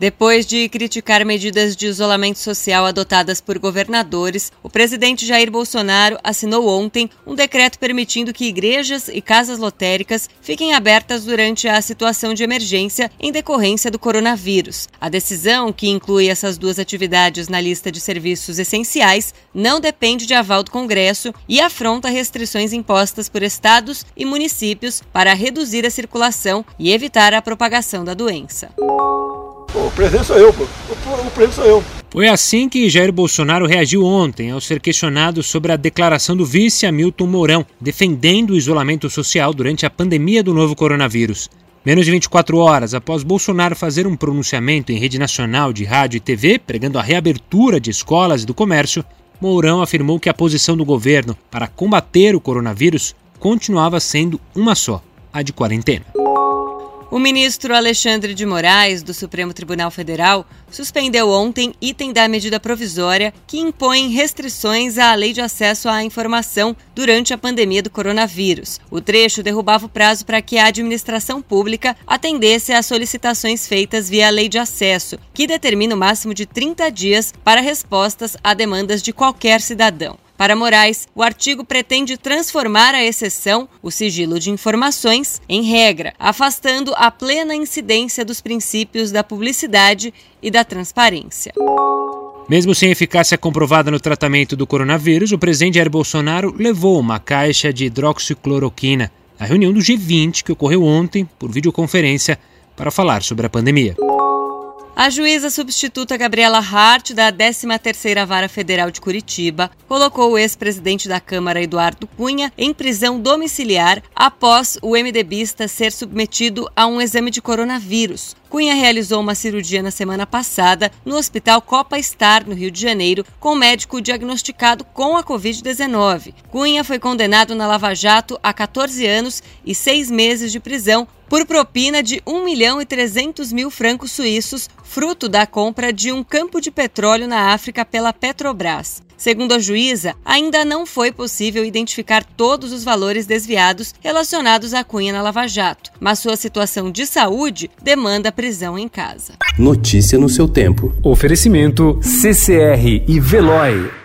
Depois de criticar medidas de isolamento social adotadas por governadores, o presidente Jair Bolsonaro assinou ontem um decreto permitindo que igrejas e casas lotéricas fiquem abertas durante a situação de emergência em decorrência do coronavírus. A decisão, que inclui essas duas atividades na lista de serviços essenciais, não depende de aval do Congresso e afronta restrições impostas por estados e municípios para reduzir a circulação e evitar a propagação da doença. O presidente sou eu, pô. O, o presidente sou eu. Foi assim que Jair Bolsonaro reagiu ontem ao ser questionado sobre a declaração do vice Hamilton Mourão, defendendo o isolamento social durante a pandemia do novo coronavírus. Menos de 24 horas após Bolsonaro fazer um pronunciamento em rede nacional de rádio e TV pregando a reabertura de escolas e do comércio, Mourão afirmou que a posição do governo para combater o coronavírus continuava sendo uma só: a de quarentena. O ministro Alexandre de Moraes, do Supremo Tribunal Federal, suspendeu ontem item da medida provisória que impõe restrições à lei de acesso à informação durante a pandemia do coronavírus. O trecho derrubava o prazo para que a administração pública atendesse às solicitações feitas via lei de acesso, que determina o máximo de 30 dias para respostas a demandas de qualquer cidadão. Para Moraes, o artigo pretende transformar a exceção, o sigilo de informações, em regra, afastando a plena incidência dos princípios da publicidade e da transparência. Mesmo sem eficácia comprovada no tratamento do coronavírus, o presidente Jair Bolsonaro levou uma caixa de hidroxicloroquina à reunião do G20 que ocorreu ontem por videoconferência para falar sobre a pandemia. A juíza substituta Gabriela Hart, da 13ª Vara Federal de Curitiba, colocou o ex-presidente da Câmara, Eduardo Cunha, em prisão domiciliar após o MDBista ser submetido a um exame de coronavírus. Cunha realizou uma cirurgia na semana passada no Hospital Copa Star, no Rio de Janeiro, com médico diagnosticado com a Covid-19. Cunha foi condenado na Lava Jato a 14 anos e 6 meses de prisão por propina de 1 milhão e 300 mil francos suíços, fruto da compra de um campo de petróleo na África pela Petrobras. Segundo a juíza, ainda não foi possível identificar todos os valores desviados relacionados à Cunha na Lava Jato, mas sua situação de saúde demanda prisão em casa. Notícia no seu tempo. Oferecimento CCR e Veloy.